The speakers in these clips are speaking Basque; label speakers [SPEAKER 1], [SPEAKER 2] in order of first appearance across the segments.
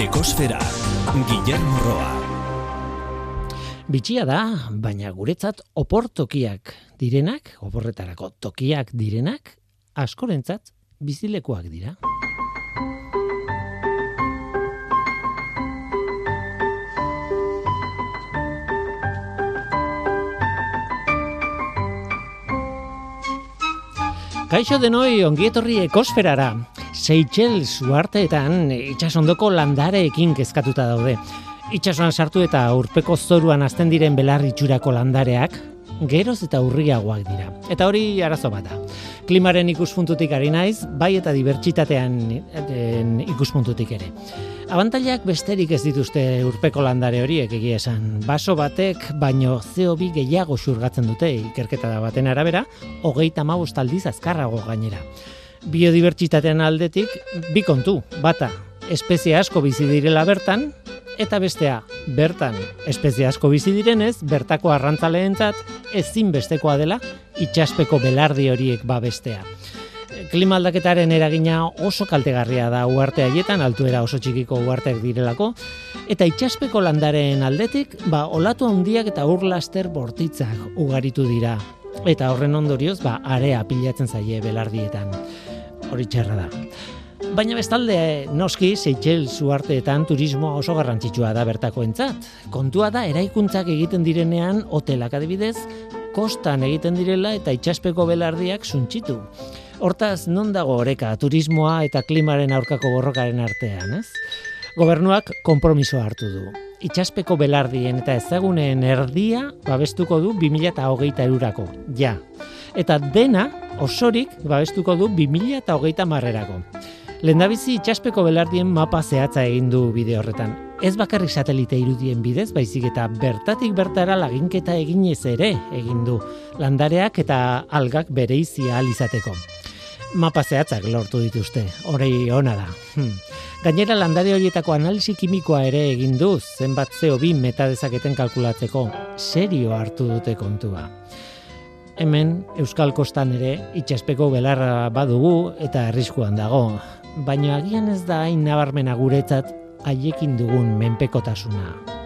[SPEAKER 1] Ekosfera, Guillermo Roa.
[SPEAKER 2] Bitxia da, baina guretzat oportokiak direnak, oporretarako tokiak direnak, askorentzat bizilekuak dira. Kaixo denoi ongietorri ekosferara. Seychelles uarteetan itxasondoko landareekin kezkatuta daude. Itxasoan sartu eta urpeko zoruan azten diren belar itxurako landareak, geroz eta urriagoak dira. Eta hori arazo bat da. Klimaren ikuspuntutik ari naiz, bai eta dibertsitatean ikuspuntutik ere. Abantailak besterik ez dituzte urpeko landare horiek egia esan. Baso batek baino CO2 gehiago xurgatzen dute ikerketa da baten arabera, hogeita mabost aldiz azkarrago gainera. Biodibertsitatean aldetik, bi kontu, bata, espezie asko bizi direla bertan, eta bestea, bertan, espezie asko bizi direnez, bertako arrantzaleentzat ezin bestekoa dela itxaspeko belardi horiek babestea klima aldaketaren eragina oso kaltegarria da uarte haietan, altuera oso txikiko uarteak direlako, eta itxaspeko landaren aldetik, ba, olatu handiak eta urlaster bortitzak ugaritu dira. Eta horren ondorioz, ba, area pilatzen zaie belardietan. Hori txerra da. Baina bestalde, noski, Seychelles uarteetan turismo oso garrantzitsua da bertako entzat. Kontua da, eraikuntzak egiten direnean, hotelak adibidez, kostan egiten direla eta itxaspeko belardiak suntxitu. Hortaz, non dago oreka turismoa eta klimaren aurkako borrokaren artean, ez? Gobernuak konpromiso hartu du. Itxaspeko belardien eta ezagunen erdia babestuko du 2008 eurako, ja. Eta dena osorik babestuko du 2008 marrerako. Lendabizi itxaspeko belardien mapa zehatza egin du bide horretan. Ez bakarrik satelite irudien bidez, baizik eta bertatik bertara laginketa eginez ere egin du. Landareak eta algak bereizia alizateko mapa zehatzak lortu dituzte, hori ona da. Hmm. Gainera landare horietako analisi kimikoa ere egin du, zenbat CO2 meta dezaketen kalkulatzeko, serio hartu dute kontua. Hemen, Euskal Kostan ere, itxaspeko belarra badugu eta arriskuan dago, baina agian ez da hain nabarmena guretzat haiekin dugun menpekotasuna.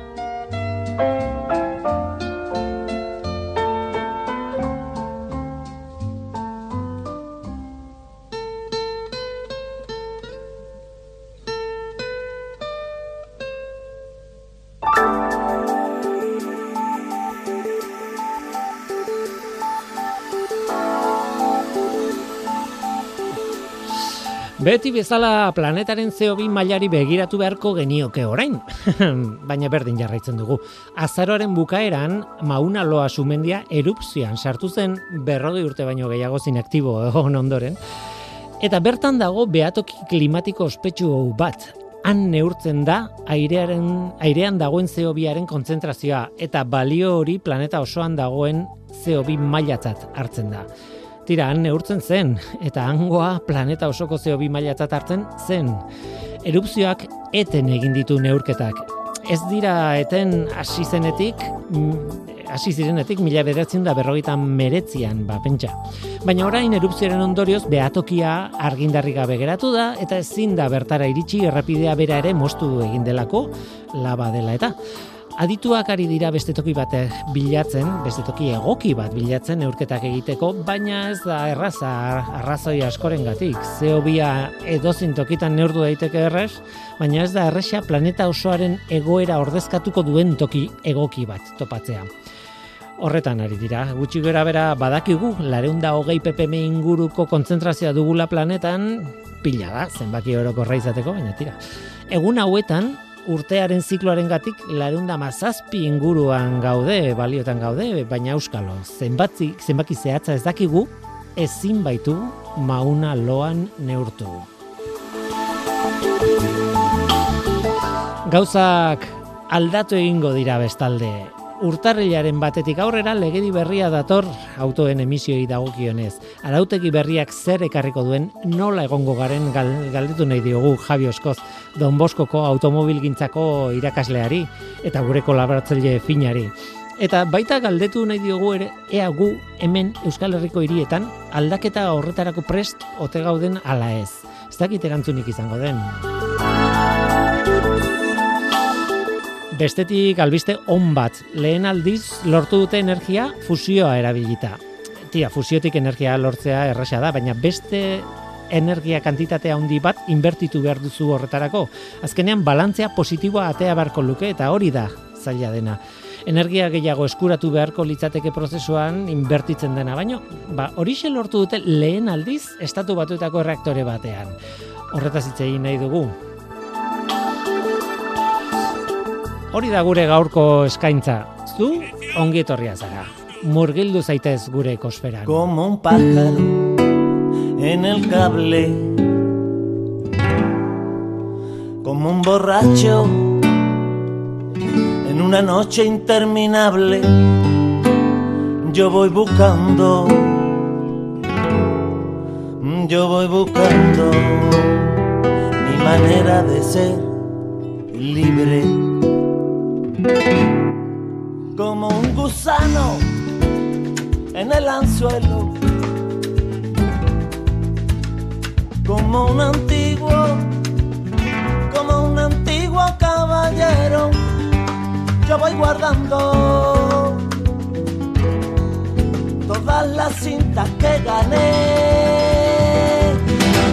[SPEAKER 2] Beti bezala planetaren CO2 mailari begiratu beharko genioke orain, baina berdin jarraitzen dugu. Azaroaren bukaeran, mauna loa sumendia erupzioan sartu zen berrodi urte baino gehiago zinaktibo egon ondoren. Eta bertan dago behatoki klimatiko ospetsu bat. Han neurtzen da airearen, airean dagoen CO2aren kontzentrazioa eta balio hori planeta osoan dagoen CO2 mailatzat hartzen da. Tira, han neurtzen zen, eta hangoa planeta osoko zeo bi mailatzat hartzen zen. Erupzioak eten egin ditu neurketak. Ez dira eten hasi zenetik, hasi zirenetik mila bederatzen da berrogeita meretzian, ba, pentsa. Baina orain erupzioaren ondorioz behatokia argindarri gabe geratu da, eta ezin da bertara iritsi errapidea bera ere mostu egin delako, laba dela eta. Adituak ari dira beste toki bat bilatzen, beste toki egoki bat bilatzen neurketak egiteko, baina ez da erraza arrazoi askorengatik. Zeobia edozin tokitan neurdu daiteke errez, baina ez da erresa planeta osoaren egoera ordezkatuko duen toki egoki bat topatzea. Horretan ari dira, gutxi gara bera badakigu, lareunda hogei ppm inguruko kontzentrazioa dugula planetan, pila da, zenbaki horoko raizateko, baina tira. Egun hauetan, urtearen zikloaren gatik larunda mazazpi inguruan gaude, baliotan gaude, baina euskalo, zenbatzi, zenbaki zehatza ez dakigu, ezin baitu mauna loan neurtu. Gauzak aldatu egingo dira bestalde, urtarrilaren batetik aurrera legedi berria dator autoen emisioi dagokionez. Arautegi berriak zer ekarriko duen nola egongo garen galdetu nahi diogu Javi Oskoz Don Boskoko automobilgintzako irakasleari eta gure kolaboratzaile finari. Eta baita galdetu nahi diogu ere ea gu hemen Euskal Herriko hirietan aldaketa horretarako prest ote gauden ala ez. Ez dakit erantzunik izango den. Bestetik albiste on bat, lehen aldiz lortu dute energia fusioa erabilita. Tia, fusiotik energia lortzea erraxa da, baina beste energia kantitate handi bat inbertitu behar duzu horretarako. Azkenean balantzea positiboa atea barko luke eta hori da zaila dena. Energia gehiago eskuratu beharko litzateke prozesuan inbertitzen dena, baino ba, hori lortu dute lehen aldiz estatu batuetako reaktore batean. Horretaz hitz egin nahi dugu. Hori da gure gaurko eskaintza. Zu ongi etorria zara. Murgildu zaitez gure ekosferan.
[SPEAKER 3] Como un pájaro en el cable, como un borracho en una noche interminable. Yo voy buscando, yo voy buscando mi manera de ser libre. Como un gusano en el anzuelo. Como un antiguo, como un antiguo caballero, yo voy guardando todas las cintas que gané,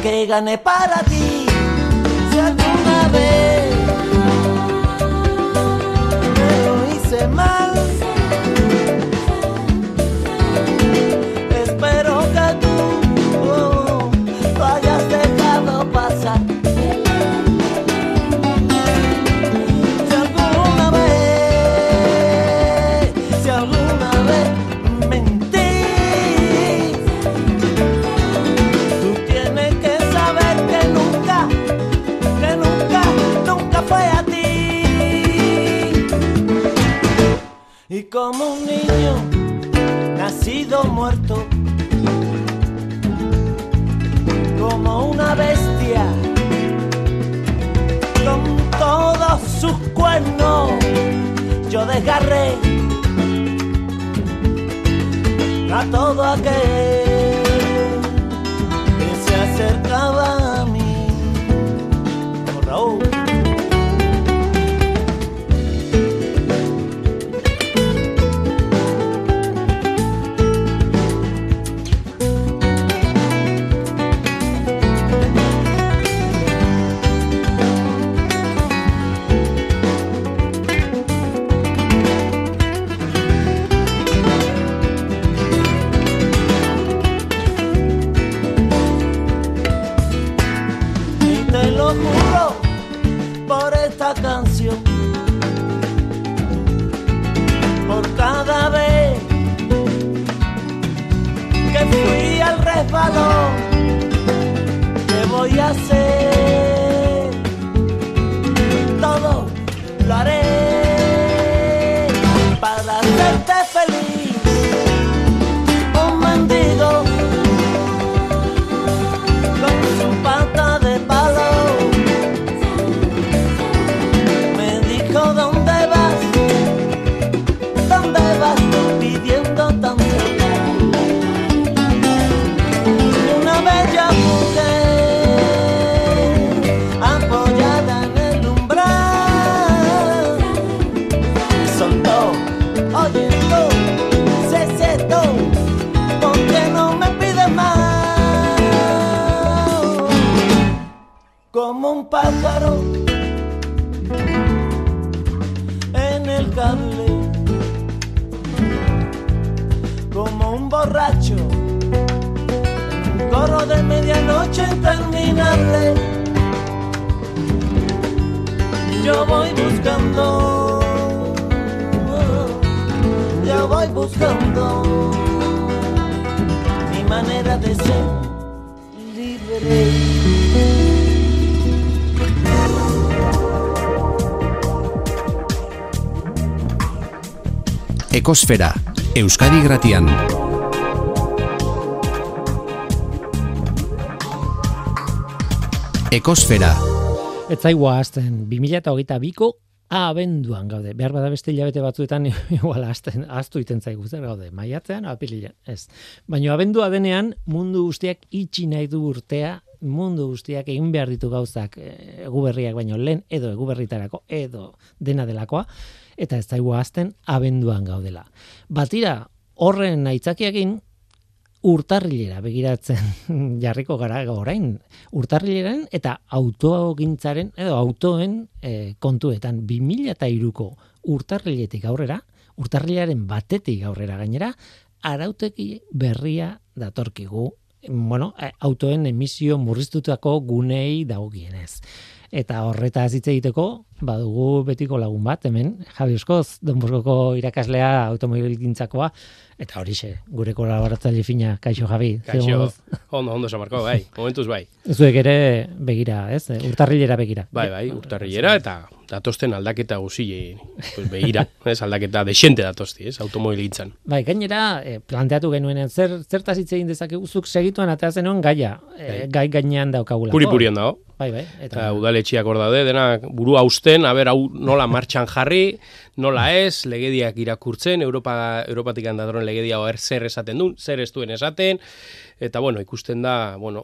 [SPEAKER 3] que gané para ti, hace mal. libertad. pájaro en el cable, como un borracho, en un coro de medianoche interminable. Yo voy buscando, yo voy buscando mi manera de ser libre.
[SPEAKER 1] Ekosfera, Euskadi Gratian. Ekosfera.
[SPEAKER 2] Ez zaigua azten, 2008 biko abenduan gaude. Behar bada beste hilabete batzuetan igual azten, aztu iten zaigu zer gaude. Maiatzean, apirilean, ez. Baina abendua denean mundu guztiak itxi nahi du urtea, mundu guztiak egin behar ditu gauzak eh, eguberriak baino lehen edo eguberritarako edo dena delakoa eta ez zaigu azten abenduan gaudela. Batira horren aitzakiakin urtarrilera begiratzen jarriko gara orain urtarrileren eta autogintzaren edo autoen e, kontuetan 2003ko urtarriletik aurrera urtarrilaren batetik aurrera gainera arauteki berria datorkigu bueno, eh, autoen emisio murriztutako gunei dagokienez. Eta horreta hitz egiteko, badugu betiko lagun bat, hemen, Javi Oskoz, Don Boskoko irakaslea automobilgintzakoa, eta horixe, gure kolaboratzaile fina, kaixo Javi.
[SPEAKER 4] Kaixo, ondo, ondo samarko, bai, momentuz bai.
[SPEAKER 2] Zuek ere begira, ez? Urtarrilera begira.
[SPEAKER 4] Bai, bai, urtarrilera eta datosten aldaketa guzi pues, begira, ez aldaketa desente datosti, ez, automobilitzan.
[SPEAKER 2] Bai, gainera, eh, planteatu genuen, zer, zertaz hitz egin dezakegu, zuk segituan atea zenuen gaia, eh, gai gainean daukagula.
[SPEAKER 4] Puri purian dago.
[SPEAKER 2] Bai, bai.
[SPEAKER 4] Eta, udaletxiak hor daude, dena buru hausten, haber, hau nola martxan jarri, nola ez, legediak irakurtzen, Europa, Europatik handadoren legedia er zer esaten duen, zer ez duen esaten, eta bueno, ikusten da, bueno,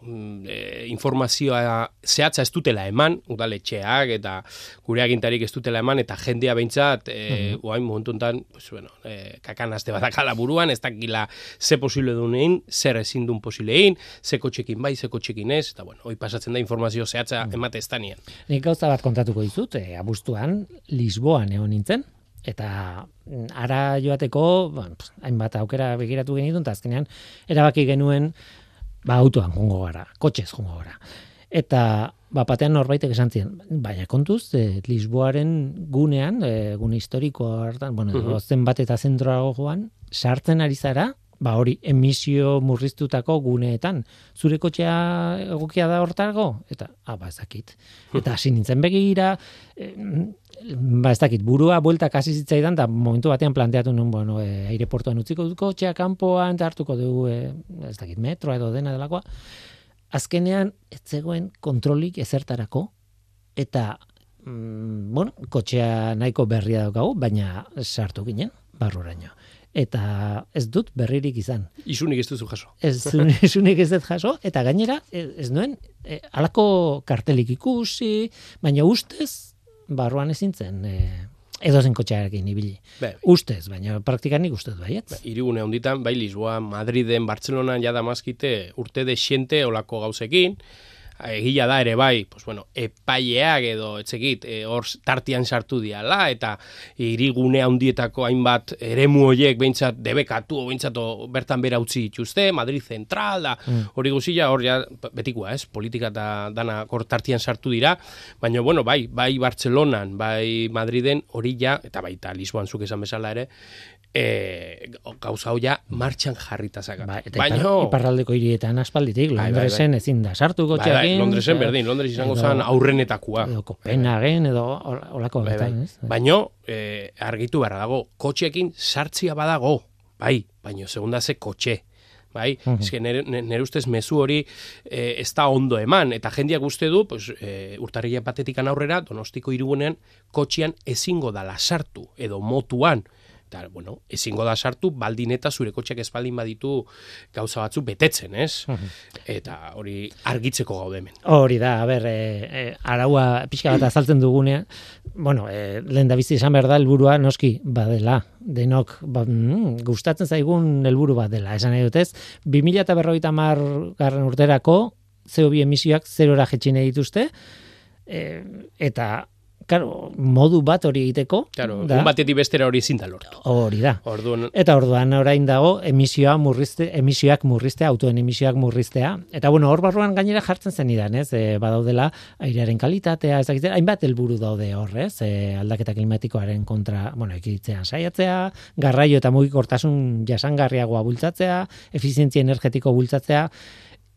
[SPEAKER 4] e, informazioa zehatza ez dutela eman, udaletxeak eta gure agintarik ez dutela eman, eta jendea behintzat, e, mm -hmm. momentuntan, pues, bueno, e, kakanazte badakala buruan, ez dakila ze posible dunein, zer ezin duen posilein, ze kotxekin bai, ze kotxekin ez, eta bueno, hoi pasatzen da informazio zehatza mm -hmm. emate ez
[SPEAKER 2] Nik gauza bat kontatuko dizut, e, abuztuan, Lisboan egon nintzen, eta mm, ara joateko, ba, hainbat aukera begiratu genitun, eta azkenean, erabaki genuen, ba, autoan jongo gara, kotxez jongo gara. Eta, ba, batean norbaitek esan ziren, baina kontuz, e, Lisboaren gunean, e, gune historiko hartan, bueno, uh -huh. zen bat eta zentroago joan, sartzen ari zara, ba hori emisio murriztutako guneetan. Zure kotxea egokia da hortargo? Eta, ah, ba, ez dakit. Eta hasi nintzen begira, ba, ez dakit, burua bueltak hasi zitzaidan, da momentu batean planteatu nun, bueno, e, aireportuan utziko dut kotxea kanpoan, eta hartuko dugu, e, ez dakit, metroa edo dena delakoa. Azkenean, ez zegoen kontrolik ezertarako, eta, mm, bueno, kotxea nahiko berria daukagu, baina sartu ginen, barruraino eta ez dut berririk izan.
[SPEAKER 4] Isunik ez duzu jaso.
[SPEAKER 2] Ez isunik ez dut jaso, eta gainera, ez nuen, e, alako kartelik ikusi, baina ustez, barruan ezin zen, e, edo zen kotxearekin ibili. Be, ustez, baina praktikan nik ustez baiet.
[SPEAKER 4] Be, irigune honditan, bai Lisboa, Madriden, Bartzelonan, jada mazkite, urte de xente olako gauzekin, egia da ere bai, pues bueno, epaileak edo etzekit, e, hor tartian sartu diala eta irigune handietako hainbat eremu hoiek beintzat debekatu o beintzat bertan bera utzi dituzte, Madrid Central da, mm. hori guztia hor ja betikoa, ez? Politika eta dana hor tartian sartu dira, baina bueno, bai, bai Bartzelonan, bai Madriden hori ja eta baita Lisboan zuk esan bezala ere, e, gauza hoia martxan jarrita zaka.
[SPEAKER 2] Ba, eta Baino, iparraldeko hirietan aspalditik, bai, bai, Londresen bai, ezin da sartu gotxeakin. Bai, bai,
[SPEAKER 4] Londresen berdin, Londres izango zan aurrenetakua.
[SPEAKER 2] Edo Kopenhagen, edo olako bai, bai.
[SPEAKER 4] Baino, eh, argitu beharra dago, kotxeekin sartzia badago, bai, baino, segunda ze kotxe. Bai, uh -huh. nere, nere ustez mezu hori e, ez da ondo eman, eta jendiak uste du, pues, e, urtarria patetikan aurrera, donostiko irugunean, kotxian ezingo dala sartu, edo motuan, eta, bueno, ezingo da sartu, baldin eta zure kotxeak espaldin baditu gauza batzu betetzen, ez? Eta hori argitzeko gaude hemen.
[SPEAKER 2] Hori da, a ber, e, e, araua pixka bat azaltzen dugunean, bueno, e, lehen da bizi esan behar da, helburua noski, badela, denok, ba, mm, gustatzen zaigun helburu bat dela, esan nahi dutez, 2000 eta berroita mar garren urterako, CO2 emisioak zerora jetxine dituzte, e, eta claro, modu bat hori egiteko.
[SPEAKER 4] Claro, da, un batetik bestera hori ezin da lortu.
[SPEAKER 2] Hori da. Orduan... Eta orduan orain dago emisioa murrizte, emisioak murrizte, autoen emisioak murriztea. Eta bueno, hor barruan gainera jartzen zen idan, ez? E, badaudela airearen kalitatea, ez dakit, hainbat helburu daude hor, ez? E, aldaketa klimatikoaren kontra, bueno, ekitzean saiatzea, garraio eta mugikortasun jasangarriagoa bultzatzea, efizientzia energetiko bultzatzea,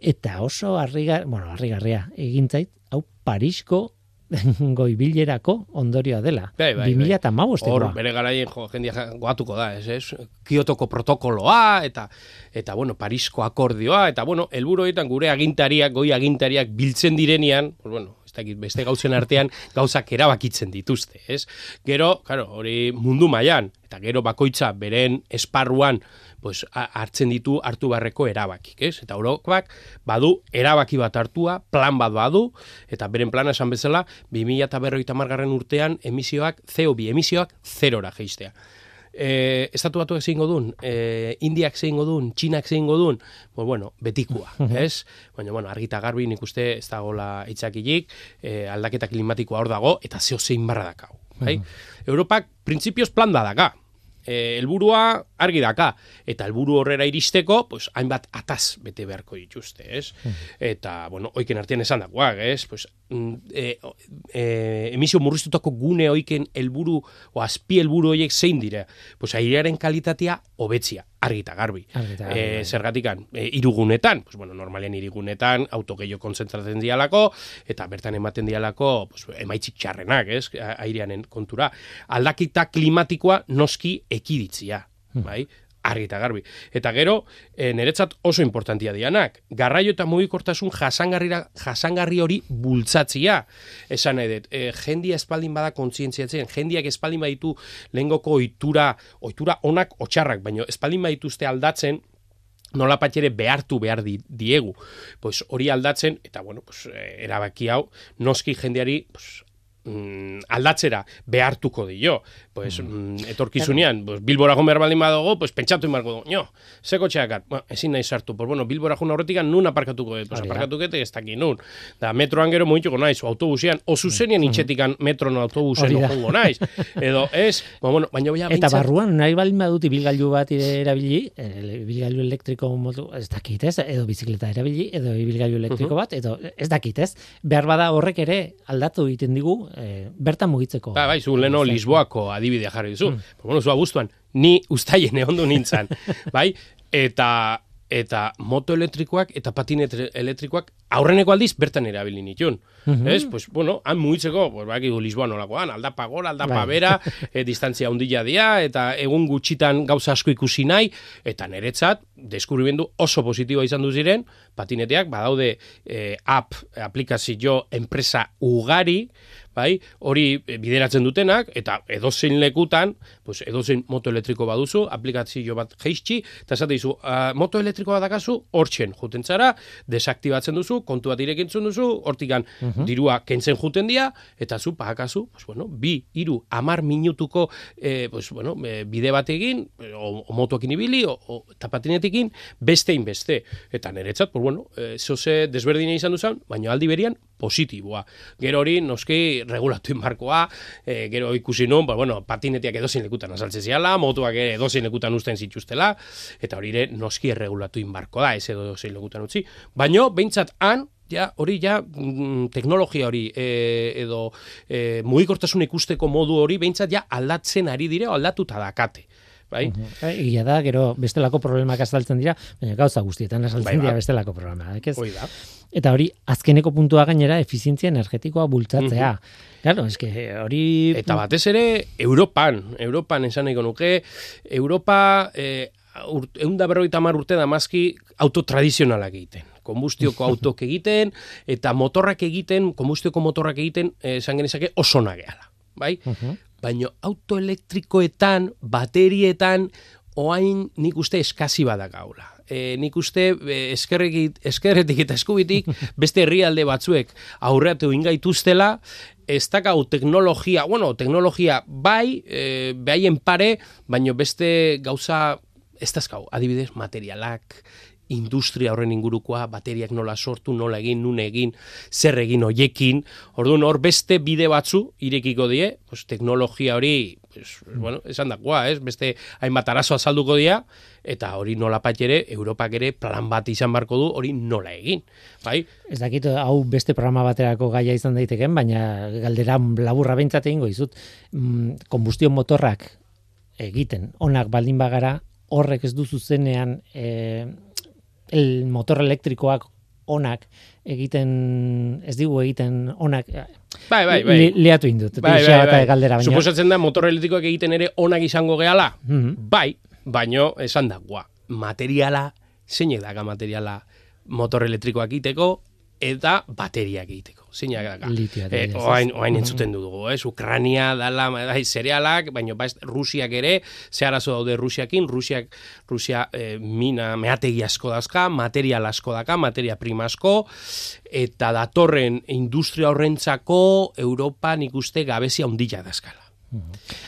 [SPEAKER 2] eta oso harrigar, bueno, harrigarria egintzait, hau Parisko goibilerako ondorioa dela.
[SPEAKER 4] Bai, bai,
[SPEAKER 2] 2000
[SPEAKER 4] bai. Hor, bere garaien jo, jendia goatuko da, ez, ez? Kiotoko protokoloa, eta, eta bueno, Parisko akordioa, eta, bueno, helburu horietan gure agintariak, goi agintariak biltzen direnean, pues, bueno, ez dakit, beste gauzen artean gauzak erabakitzen dituzte, ez? Gero, claro, hori mundu mailan eta gero bakoitza beren esparruan pues, hartzen ditu hartu barreko erabakik, ez? Eta Europak badu erabaki bat hartua, plan bat badu, eta beren plana esan bezala, 2000 eta berroita margarren urtean emisioak, CO2 emisioak zerora geistea. E, estatu batuak zein duen, e, Indiak zein duen, Txinak zein duen, pues bueno, betikua, ez? Baina, bueno, argita garbi nik uste ez dagoela itzakilik, e, aldaketa klimatikoa hor dago, eta zeo zein barra dakau. Bai? Europak printzipioz plan da daka, e, helburua argi daka eta helburu horrera iristeko pues hainbat ataz bete beharko dituzte, ez? Eta bueno, oiken artean esan dagoak, ez? Pues mm, e, e, emisio murriztutako gune oiken helburu o azpi helburu horiek zein dira? Pues airearen kalitatea hobetzia, argi eta garbi.
[SPEAKER 2] Garbi,
[SPEAKER 4] E,
[SPEAKER 2] bai.
[SPEAKER 4] zergatikan, e, irugunetan, pues bueno, normalean irigunetan auto gehiago kontzentratzen dialako eta bertan ematen dialako pues, emaitzik txarrenak, ez? A- Aireanen kontura. Aldakita klimatikoa noski ekiditzia, bai? argi eta garbi. Eta gero, e, niretzat oso importantia dianak. Garraio eta mugikortasun jasangarri hori bultzatzia. Esan nahi e, jendia espaldin bada kontzientziatzen, jendiak espaldin baditu lehengoko ohitura, ohitura onak otxarrak, baino espaldin badituzte aldatzen, nola ere behartu behar di, diegu. Pues hori aldatzen, eta bueno, pues, eh, erabaki hau, noski jendeari pues, mm, aldatzera behartuko dio. Pues, mm, etorkizunean, pues, Bilbora joan behar baldin pues, pentsatu inbarko dugu, no, zeko txeakat, bueno, ezin nahi sartu, pues, bueno, Bilbora joan horretik nun aparkatuko dut, pues,
[SPEAKER 2] da.
[SPEAKER 4] aparkatukete ez dakit nun. Da, metroan gero moituko naiz, o autobusean, o zuzenian itxetikan metron autobusen joango naiz. Edo, ez, ba, bueno, baina ja,
[SPEAKER 2] Eta barruan nahi baldin badut ibilgailu bat erabili, eh, ibilgailu elektriko modu, ez dakit ez, edo bizikleta erabili, edo ibilgailu elektriko bat, edo ez dakit ez. Behar bada horrek ere aldatu egiten digu, eh, bertan mugitzeko.
[SPEAKER 4] Ba, bai, zu leno Lisboako adibidea jarri duzu. Pues bueno, zu abuztuan, ni ustaien egondu nintzen, bai? Eta eta moto elektrikoak eta patinet elektrikoak aurreneko aldiz bertan erabili nituen. Ez? Pues, bueno, han mugitzeko, pues, bakigu Lisboa nolakoan, aldapa gora, aldapa
[SPEAKER 2] Bai.
[SPEAKER 4] bera, e, distantzia handia dia, eta egun gutxitan gauza asko ikusi nahi, eta niretzat, deskubrimendu oso positiboa izan du ziren, patineteak, badaude eh, app, aplikazio, enpresa ugari, bai, hori eh, bideratzen dutenak, eta edozein lekutan, pues edozein moto elektriko baduzu, aplikazio bat geistxi, eta esate dizu, "Ah, moto elektriko bat dakazu, hortxen juten zara, desaktibatzen duzu, kontu bat irekintzen duzu, hortikan dirua kentzen juten dia, eta zu pagakazu, pues bueno, bi, iru, amar minutuko, eh, pues bueno, eh, bide bat egin, o, o motoekin ibili, o, o eta patinetekin, bestein beste. Eta niretzat, pues bueno, eh, zoze desberdina izan duzan, baina aldi berian positiboa. Gero hori, noski, regulatu inbarkoa, eh, gero ikusi nun, ba, bueno, patineteak edozein lekutan azaltzen ziala, motuak ere edozein lekutan usten zituztela, eta hori ere, noski erregulatu inbarko da, ez edozein lekutan utzi. Baina, behintzat han, ja, hori ja, mm, teknologia hori, e, edo e, mugikortasun ikusteko modu hori, behintzat ja aldatzen ari dire, aldatuta dakate. Bai?
[SPEAKER 2] Eh, Egia da, gero bestelako problemak azaltzen dira, baina gauza guztietan azaltzen
[SPEAKER 4] Bai, ba.
[SPEAKER 2] dira bestelako problemak. Ez?
[SPEAKER 4] Hoi da.
[SPEAKER 2] Eta hori, azkeneko puntua gainera, efizientzia energetikoa bultzatzea. Claro, eske hori...
[SPEAKER 4] Eta batez ere, Europan, Europan esan nahiko nuke, Europa eh, ur, eunda berroita mar urte damazki auto tradizionalak egiten. Konbustioko autok egiten, eta motorrak egiten, konbustioko motorrak egiten, eh, esan genezake oso nageala. Bai?
[SPEAKER 2] Mhm.
[SPEAKER 4] Baina autoelektrikoetan, baterietan, oain nik uste eskasi badagaula. E, nik uste e, eskerretik, eskerretik eta eskubitik beste herrialde batzuek aurreatu ingaituztela, ez dakau teknologia, bueno, teknologia bai, e, behaien pare, baino beste gauza ez dazkau, adibidez, materialak, industria horren ingurukoa, bateriak nola sortu, nola egin, nun egin, zer egin hoiekin. Orduan hor beste bide batzu irekiko die, pues, teknologia hori, pues, bueno, esan dakoa, ez? Beste hainbat arazo azalduko dia, eta hori nola ere, Europak ere plan bat izan barko du, hori nola egin. Bai?
[SPEAKER 2] Ez dakit hau beste programa baterako gaia izan daiteken, baina galdera laburra behintzat egingo izut. Mm, konbustio motorrak egiten, onak baldin bagara, horrek ez du zuzenean e, el motor elektrikoak onak egiten, ez digu egiten onak,
[SPEAKER 4] Bai, bai, bai.
[SPEAKER 2] Li, liatu indut.
[SPEAKER 4] Bai, bai, bai.
[SPEAKER 2] galdera, baina.
[SPEAKER 4] Suposatzen da motor elektrikoak egiten ere onak izango gehala.
[SPEAKER 2] Mhm.
[SPEAKER 4] Bai, baino esan da, gua, materiala, zeinek daka materiala motor elektrikoak egiteko, eta bateriak egiteko. Zeinak daka.
[SPEAKER 2] Ez?
[SPEAKER 4] oain, oain entzuten dugu, ez? Ukrania dala, bai, zerealak, baino baiz, Rusiak ere, ze arazo daude Rusiakin, Rusiak, Rusia eh, mina, meategi asko dazka, material asko daka, materia prima asko, eta datorren industria horrentzako Europa nik uste gabezia ondila dazkala.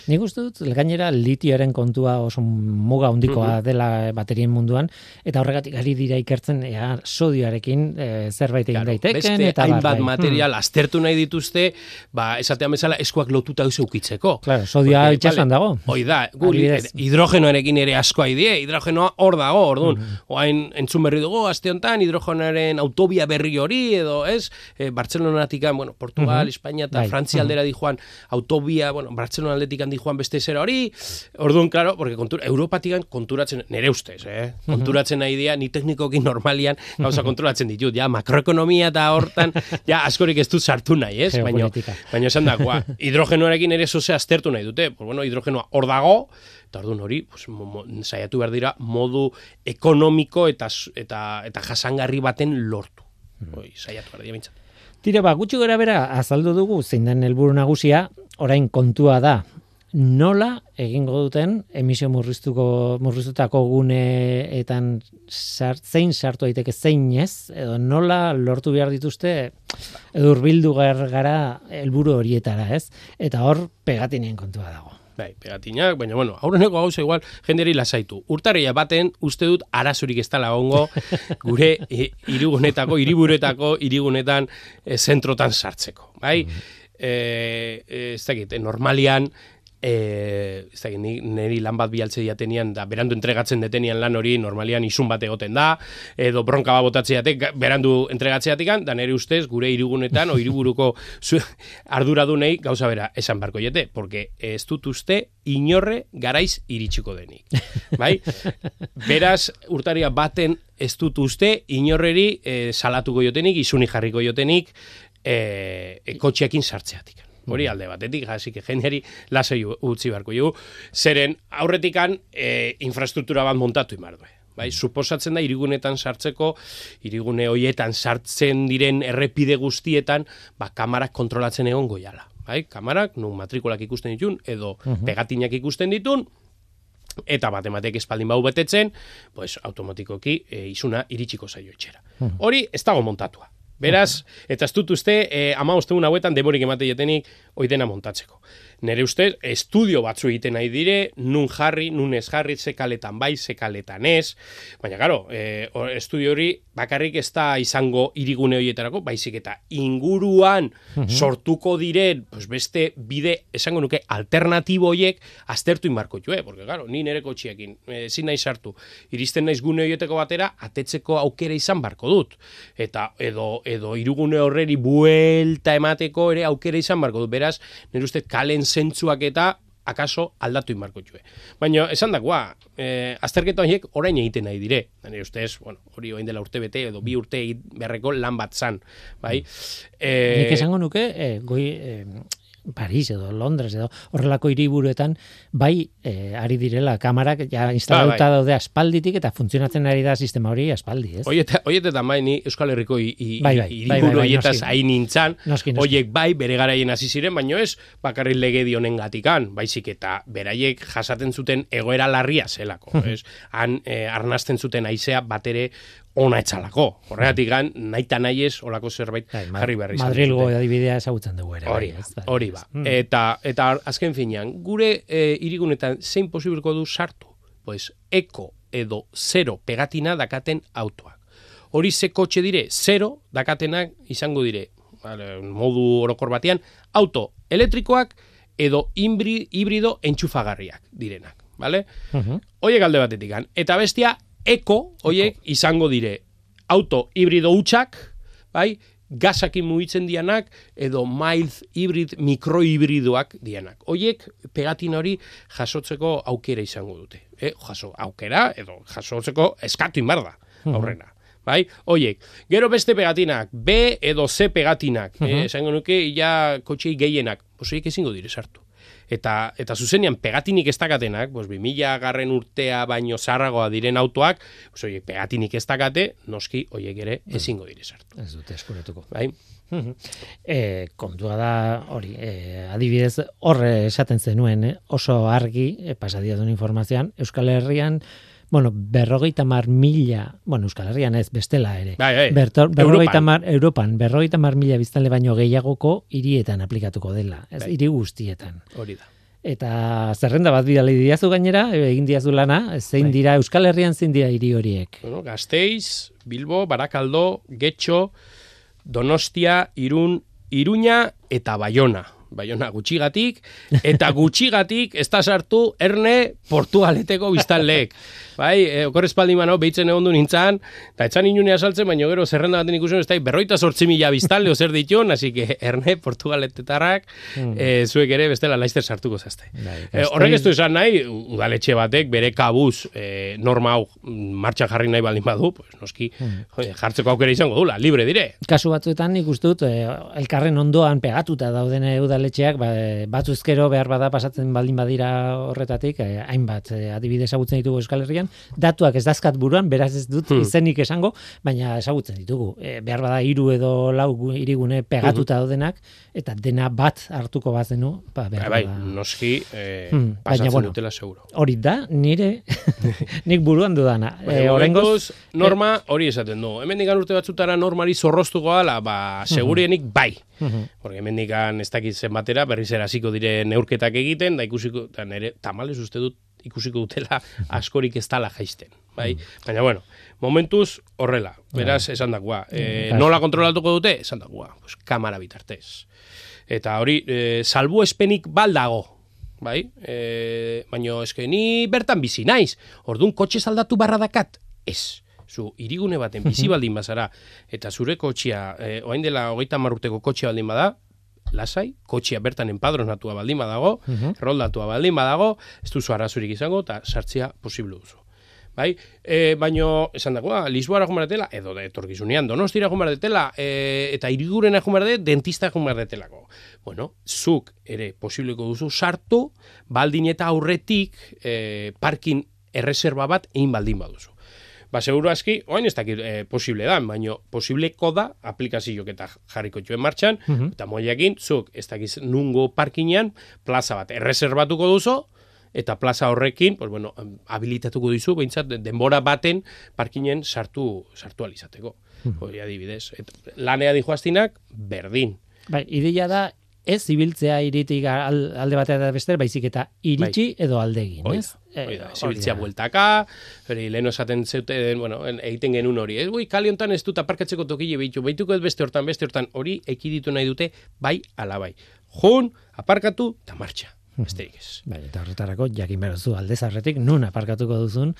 [SPEAKER 2] Nik uste dut, gainera litioaren kontua oso muga handikoa
[SPEAKER 4] Mhm.
[SPEAKER 2] dela baterien munduan, eta horregatik ari dira ikertzen ea sodioarekin e, zerbait egin
[SPEAKER 4] Claro,
[SPEAKER 2] daiteken.
[SPEAKER 4] beste
[SPEAKER 2] eta
[SPEAKER 4] hainbat
[SPEAKER 2] bai.
[SPEAKER 4] material aztertu nahi dituzte, ba, esatean bezala eskuak lotuta eus eukitzeko.
[SPEAKER 2] Claro, sodioa itxasuan
[SPEAKER 4] vale,
[SPEAKER 2] dago.
[SPEAKER 4] Hoi da, gu
[SPEAKER 2] Adibidez.
[SPEAKER 4] hidrogenoarekin ere asko haidie, hidrogenoa hor dago, orduan.
[SPEAKER 2] Mhm.
[SPEAKER 4] Oain entzun berri dugu, aste honetan hidrogenoaren autobia berri hori, edo ez, e, Bartzelonatik, bueno, Portugal,
[SPEAKER 2] Mhm.
[SPEAKER 4] Espainia eta
[SPEAKER 2] Bai,
[SPEAKER 4] Frantzia
[SPEAKER 2] mhm.
[SPEAKER 4] aldera dijoan autobia, bueno, Bartzelona aldetik dijoan beste zera hori, orduan, claro, porque kontura, Europatikan konturatzen, nere ustez, eh? Konturatzen nahi dira, ni teknikoki normalian, gauza konturatzen ditut, ja, makroekonomia eta hortan, ja, askorik ez dut sartu nahi, ez? Baina, baina esan da, gua, hidrogenoarekin ere zozea aztertu nahi dute, pues bueno, hidrogenoa hor dago, eta orduan hori, pues, saiatu behar dira, modu ekonomiko eta, eta, eta jasangarri baten lortu. Hoi, saiatu behar dira, bintzat.
[SPEAKER 2] Tira, ba, gutxi gora bera, azaldu dugu, zein den helburu nagusia, orain kontua da, nola egingo duten emisio murriztuko murriztutako guneetan sar, zein sartu daiteke zein ez edo nola lortu behar dituzte edo hurbildu gar- gara helburu horietara, ez? Eta hor pegatinien kontua dago.
[SPEAKER 4] Bai, pegatinak, baina bueno, aurreneko gauza igual jenderi lasaitu. Urtarria baten uste dut arazorik ez dela gongo gure e, irigunetako, hiriburetako, irigunetan e, zentrotan sartzeko. Bai, e, e, ez dakit, normalian, e, dakit, ni, niri lan bat bialtze diatenian, da berandu entregatzen detenian lan hori normalian isun bat egoten da, edo bronka bat botatzeatek berandu entregatzeatikan, da nire ustez gure irigunetan, o iriburuko zu, arduradunei gauza bera esan barko jete, porque ez dut uste inorre garaiz iritsiko denik. Bai? Beraz, urtaria baten ez dut uste inorreri eh, salatuko jotenik, isuni jarriko jotenik, eh, e, kotxeakin sartzeatik. Hori alde batetik, hasi que jeneri lasai utzi beharko jugu. Zeren, aurretikan e, infrastruktura bat montatu imar du. Bai, suposatzen da irigunetan sartzeko, irigune hoietan sartzen diren errepide guztietan, ba, kamarak kontrolatzen egon goiala. Bai, kamarak, nun matrikulak ikusten ditun, edo pegatinak ikusten ditun, eta bat ematek espaldin bau betetzen, pues automatikoki e, isuna iritsiko zaio etxera. Hori ez dago montatua. Beraz, eta ez dut uste, e, ama ostegun hauetan demorik emate jetenik oidena montatzeko. Nere uste, estudio batzu egiten nahi dire, nun jarri, nun ez jarri, ze kaletan bai, ze kaletan ez. Baina, karo, e, o- estudio hori bakarrik ez da izango irigune horietarako, baizik eta inguruan sortuko diren, pues beste bide, esango nuke, alternatibo hoiek aztertu inbarko jo, eh? Porque, claro, ni nere kotxiekin, eh, ezin nahi sartu, iristen naiz gune horieteko batera, atetzeko aukera izan barko dut. Eta edo, edo irugune horreri buelta emateko ere aukera izan barko dut. Beraz, nire uste kalen zentzuak eta akaso aldatu inbarko jue. Baina, esan dakoa, eh, azterketa horiek orain egiten nahi dire. Nire ustez, bueno, hori orain dela urte bete edo bi urte egin beharreko lan bat zan, bai? Eh,
[SPEAKER 2] Nik esango nuke, e, goi, e, Paris edo Londres edo horrelako hiriburuetan bai e, ari direla kamarak ja instalatuta
[SPEAKER 4] Ba, bai.
[SPEAKER 2] daude aspalditik eta funtzionatzen ari da sistema hori aspaldi, ez?
[SPEAKER 4] Oieta, oietetan bai, ni Euskal Herriko
[SPEAKER 2] Bai, bai, bai,
[SPEAKER 4] hiriburu
[SPEAKER 2] bai, bai,
[SPEAKER 4] horietaz
[SPEAKER 2] noski.
[SPEAKER 4] hain nintzan,
[SPEAKER 2] Noski, noski.
[SPEAKER 4] oiek bai bere garaien hasi ziren, baino ez bakarrik legedi honen gatikan, baizik eta beraiek jasaten zuten egoera larria zelako, ez? Han eh, arnasten zuten aizea batere ona etxalako. Horregatik gan, nahi eta nahi ez, olako zerbait
[SPEAKER 2] Bai, Ma-
[SPEAKER 4] jarri berri
[SPEAKER 2] Madrilgo adibidea ezagutzen dugu ere.
[SPEAKER 4] Hori
[SPEAKER 2] bai,
[SPEAKER 4] ba,
[SPEAKER 2] da,
[SPEAKER 4] hori ba.
[SPEAKER 2] Mm.
[SPEAKER 4] Eta, eta azken finean, gure e, irigunetan zein posibilko du sartu? Pues, eko edo zero pegatina dakaten autoak. Hori ze kotxe dire, zero dakatenak izango dire, modu orokor batean, auto elektrikoak edo imbri, hibrido entxufagarriak direnak, vale?
[SPEAKER 2] Mhm.
[SPEAKER 4] Hoiek alde batetik Eta bestia, eko, hoiek izango dire, auto hibrido hutsak, bai, gasakin mugitzen dianak, edo mild hibrid, mikrohibridoak dianak. Hoiek pegatin hori jasotzeko aukera izango dute. E, jaso, aukera, edo jasotzeko eskatu inbar da, aurrena. bai? Oiek, gero beste pegatinak, B edo C pegatinak, uh -huh. esango nuke, ja kotxei gehienak, pues oiek ezingo dire sartu. Eta, eta zuzenean pegatinik ez dakatenak, pues, 2000 garren urtea baino zarragoa diren autoak, pues, oiek, pegatinik ez dakate, noski, oiek ere ezingo dire sartu.
[SPEAKER 2] Ez dute eskuratuko.
[SPEAKER 4] Bai?
[SPEAKER 2] E, kontua da, hori, e, adibidez, horre esaten zenuen, eh? oso argi, e, pasadia duen informazioan, Euskal Herrian, bueno, berrogeita mar mila, bueno, Euskal Herrian ez, bestela ere.
[SPEAKER 4] Bai, bai.
[SPEAKER 2] Bertor, berrogeita
[SPEAKER 4] Europan.
[SPEAKER 2] mar, Europan, berrogeita mar mila biztanle baino gehiagoko hirietan aplikatuko dela. Ez,
[SPEAKER 4] Bai.
[SPEAKER 2] hiri guztietan.
[SPEAKER 4] Hori da.
[SPEAKER 2] Eta zerrenda bat bidali diazu gainera, e, egin diazu lana, zein
[SPEAKER 4] Bai.
[SPEAKER 2] dira, Euskal Herrian zein dira hiri horiek.
[SPEAKER 4] Bueno, Gasteiz, Bilbo, Barakaldo, Getxo, Donostia, Irun, Iruña eta Bayona. Bayona gutxigatik, eta gutxigatik ez da sartu erne Portugaleteko biztanleek. Bai, e, okorrez paldi mano, behitzen egon du nintzen, eta etxan inunea saltzen, baina gero zerrenda baten ikusen, ez da, berroita sortzi mila biztanle ozer ditun, así que erne Portugaletetarrak, e, zuek ere bestela laizter sartuko zazte. E, horrek ez du esan nahi, udaletxe batek bere kabuz e, norma hau martxan jarri nahi baldin badu, pues, noski joder, jartzeko aukera izango dula, libre dire.
[SPEAKER 2] Kasu batzuetan dut eh, elkarren ondoan pegatuta dauden eh, udaletxeak ba, eh, batzuzkero behar bada pasatzen baldin badira horretatik eh, hainbat eh, adibide ezagutzen ditugu Euskal Herrian datuak ez dazkat buruan beraz ez dut
[SPEAKER 4] Hmm.
[SPEAKER 2] izenik esango baina ezagutzen ditugu eh, behar bada hiru edo lau gu- hirigune pegatuta daudenak eta dena bat hartuko bazenu ba, behar
[SPEAKER 4] bai,
[SPEAKER 2] bada-
[SPEAKER 4] noski eh,
[SPEAKER 2] Hmm, baina,
[SPEAKER 4] pasatzen
[SPEAKER 2] bueno.
[SPEAKER 4] dutela seguro.
[SPEAKER 2] hori da nire nik buruan dudana
[SPEAKER 4] Baina,
[SPEAKER 2] eh, oraingoz
[SPEAKER 4] momentuz, norma hori esaten du. Hemen digan urte batzutara normari zorroztuko gala, ba, segurienik bai.
[SPEAKER 2] Mhm.
[SPEAKER 4] Porque hemen digan ez dakit zenbatera, berriz ere hasiko dire neurketak egiten, da ikusiko, da nere, tamales uste dut ikusiko dutela askorik ez tala jaisten. Bai? Baina, bueno, momentuz horrela, beraz, esan dakoa. E,
[SPEAKER 2] Kasu.
[SPEAKER 4] nola kontrolatuko dute? Esan dakoa, pues, kamara bitartez. Eta hori, e, salbu espenik baldago, bai? E, baina eske ni bertan bizi naiz. Ordun kotxe saldatu barra dakat? Ez. Zu hirigune baten bizi baldin bazara eta zure kotxea, e, orain dela 30 urteko kotxea baldin bada, lasai, kotxea bertan enpadronatua baldin badago, erroldatua baldin badago, ez duzu arazurik izango eta sartzea posible duzu. Bai, e, baino, esan dagoa, Lisboara joan dela, edo da etorkizunean, donostira joan dela, e, eta irigurena joan de, dentista joan detelako. Bueno, zuk ere posibleko duzu sartu, baldin eta aurretik e, parkin erreserba bat egin baldin baduzu. Ba, seguru aski, oain ez dakit e, posible da, baino posibleko da aplikazioak eta jarriko txuen martxan, eta moiakin, zuk ez dakiz nungo parkinean plaza bat erreserbatuko duzu, eta plaza horrekin, pues bueno, habilitatuko dizu, behintzat denbora baten parkinen sartu sartu alizateko. Hori adibidez. Et, lanea dijoaztinak, berdin.
[SPEAKER 2] bai ideia da ez ibiltzea iritik al- alde batera eta bestera, baizik eta iritsi edo aldegin, ez?
[SPEAKER 4] da,
[SPEAKER 2] Eh,
[SPEAKER 4] hoi da,
[SPEAKER 2] hori
[SPEAKER 4] zibiltzea
[SPEAKER 2] da.
[SPEAKER 4] bueltaka, hori lehen esaten zeuten, bueno, en- egiten genuen hori, ez, ui, kali hontan ez dut aparkatzeko tokile behitu, behituko ez beste hortan, beste hortan, hori ekiditu nahi dute, bai, ala bai. Jun, aparkatu, eta martxa, besterik ez.
[SPEAKER 2] Bai, eta horretarako jakin behar duzu alde zarretik nun aparkatuko duzun.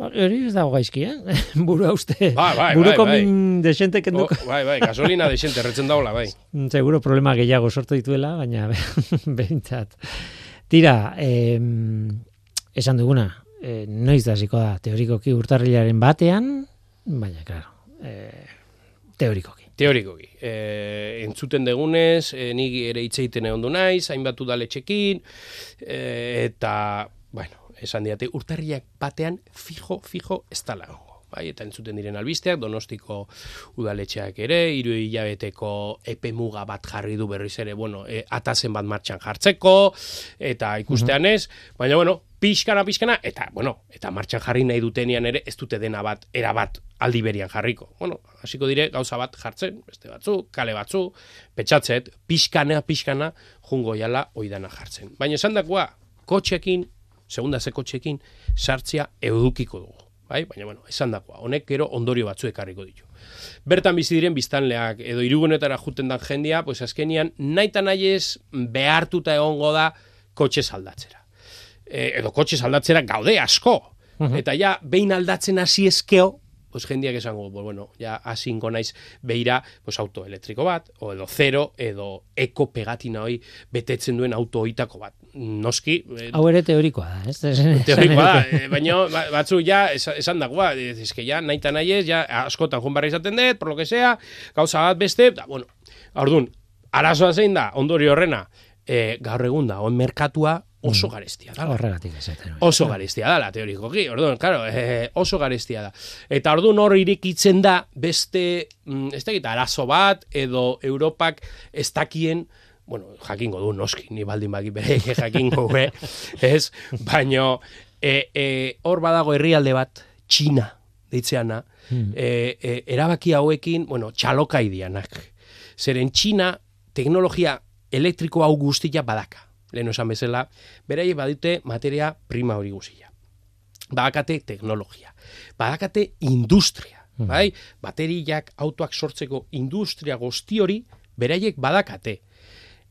[SPEAKER 2] Ba, Hori ez dago gaizki, eh? Burua uste.
[SPEAKER 4] Bai, bai,
[SPEAKER 2] Buruko
[SPEAKER 4] bai, bai.
[SPEAKER 2] min desente
[SPEAKER 4] Oh,
[SPEAKER 2] kenduko.
[SPEAKER 4] bai, bai, gasolina desente erretzen daula, bai.
[SPEAKER 2] Seguro problema gehiago sortu dituela, baina behintzat. Tira, em, esan duguna, e, noiz hasiko da teorikoki urtarrilaren batean, baina, claro, e, teorikoki.
[SPEAKER 4] Teorikoki. E, entzuten degunez, e, nik ere hitz egiten egon du naiz, hainbat udaletxekin, e, eta, bueno, esan diate, urtarriak batean fijo, fijo, ez tala egongo. Bai, eta entzuten diren albisteak, donostiko udaletxeak ere, hiru hilabeteko epe muga bat jarri du berriz ere, bueno, e, atazen bat martxan jartzeko, eta ikustean ez, baina, bueno, pixkana, pixkana, eta, bueno, eta martxan jarri nahi dutenian ere, ez dute dena bat, era bat aldi berian jarriko. Bueno, hasiko dire gauza bat jartzen, beste batzu, kale batzu, petxatzet, pixkana, pixkana, jungo jala oidana jartzen. Baina esan dakoa, kotxekin, segunda ze kotxekin, sartzea edukiko dugu. Bai? Baina, bueno, esan dakoa, honek gero ondorio batzu ekarriko ditu. Bertan bizi diren biztanleak edo irugunetara juten dan jendia, pues azkenian naita nahi ez behartuta egongo da kotxe saldatzera. E, edo kotxe saldatzera gaude asko. Eta ja, behin aldatzen hasi eskeo, pues jendiak esango, pues, bueno, ja asingo naiz beira, pues auto elektriko bat, o edo zero, edo eko pegatina hoi betetzen duen auto hoitako bat. Noski, eh,
[SPEAKER 2] Hau ere teorikoa da, ez?
[SPEAKER 4] teorikoa da, eh, baina ba- batzu ja es- esan dagoa, ez que ja nahi eta nahi ez, ja askotan joan barra izaten dut, por lo que sea, gauza bat beste, da, bueno, orduan, arazoa zein da, ondori horrena, eh, gaur egun da, on merkatua oso garestia da.
[SPEAKER 2] Horregatik esaten.
[SPEAKER 4] Oso garestia da, la teorikoki, orduan, claro, eh, oso garestia da. Eta orduan hor irikitzen da beste, mm, ez dakit, arazo bat, edo Europak ez dakien, bueno, jakingo du, noski, ni baldin baki bere jakingo, eh? ez? Baino, e, e, hor badago herrialde bat, Txina, deitzeana, e, e, erabaki hauekin, bueno, txalokaidianak. Zeren Txina, teknologia elektriko hau guztia badaka. Lehen esan bezala, beraiek badute materia prima hori guztia. Badakate teknologia. Badakate industria. Bai? Bateriak, autoak sortzeko industria guzti hori, beraiek badakate.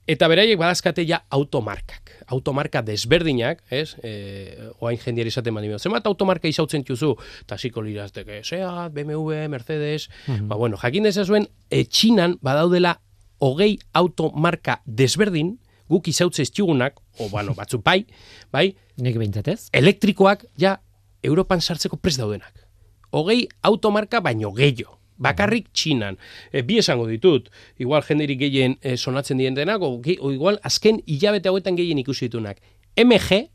[SPEAKER 4] Eta beraiek badazkate ja automarkak. Automarka desberdinak, ez? E, oain jendiari izaten badi Zenbat automarka izautzen txuzu? Tasiko lirazteke, Seat, BMW, Mercedes... Ba, bueno, jakin dezazuen, e, Txinan badaudela hogei automarka desberdin, guk izautze txugunak, o, bueno, batzu bai, bai,
[SPEAKER 2] Nik behintzatez?
[SPEAKER 4] elektrikoak ja Europan sartzeko prest daudenak. Hogei automarka baino gehiago. Bakarrik txinan. E, bi esango ditut. Igual jenderik gehien e, sonatzen dientenak, o, ge- o igual azken hilabete hauetan gehien ikusi ditunak. MG,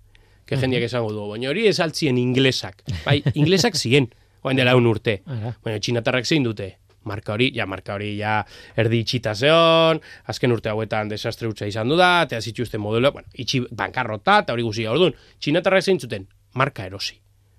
[SPEAKER 4] que jendeak esango du, baina hori ez altzien inglesak. Bai, inglesak ziren, oain dela un urte. Baina txinatarrak zein dute. Marka hori, ja, marka hori, ja, erdi itxita zeon, azken urte hauetan desastre hutsa izan du da, eta zituzten modelo, bueno, itxi bankarrota, eta hori guzia, orduan, txinatarrak zein zuten, marka erosi.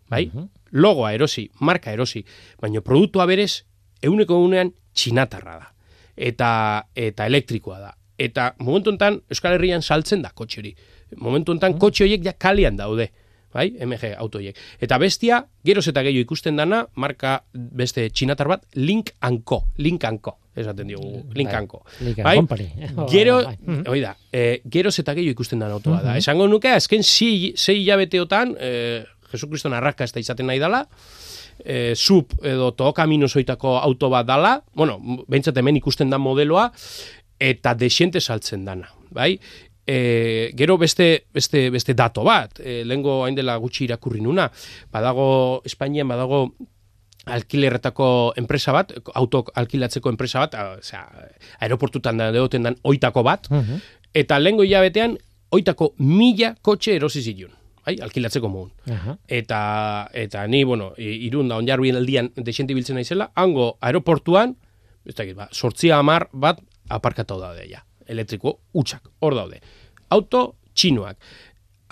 [SPEAKER 4] Bai? Logoa erosi, marka erosi, baina produktua berez, euneko egunean txinatarra da. Eta, eta elektrikoa da. Eta momentu honetan Euskal Herrian saltzen da kotxe hori. Momentu honetan kotxe horiek ja kalian daude. Bai, MG autoiek. Eta bestia, geroz eta gehiago ikusten dana, marka beste txinatar bat, Link Anko. Link Anko, esaten diogu, Link
[SPEAKER 2] Bai,
[SPEAKER 4] Anko.
[SPEAKER 2] Link
[SPEAKER 4] Bai?
[SPEAKER 2] Company.
[SPEAKER 4] Gero,
[SPEAKER 2] Bai. Mhm.
[SPEAKER 4] hoi da, e, geroz eta gehiago ikusten dana autoa da. Esango nuke, azken sei, sei hilabeteotan, e, Jesukriston arrakasta izaten nahi dala, e, sub edo tokamino zoitako auto bat dala, bueno, behintzat hemen ikusten da modeloa, eta desente saltzen dana, bai? E, gero beste, beste, beste dato bat, e, lehengo hain dela gutxi irakurri nuna, badago, Espainian badago alkilerretako enpresa bat, auto alkilatzeko enpresa bat, a, osea, aeroportutan da deoten dan oitako bat,
[SPEAKER 2] Mhm.
[SPEAKER 4] eta lehengo hilabetean oitako mila kotxe erosi zilun, bai, alkilatzeko mogun.
[SPEAKER 2] Aha.
[SPEAKER 4] Eta, eta ni, bueno, irun da, onjarbien aldian desente biltzen naizela, hango aeroportuan, ez dakit, ba, sortzia amar bat aparkatau daude ja, elektriko utxak, hor daude. Auto txinoak.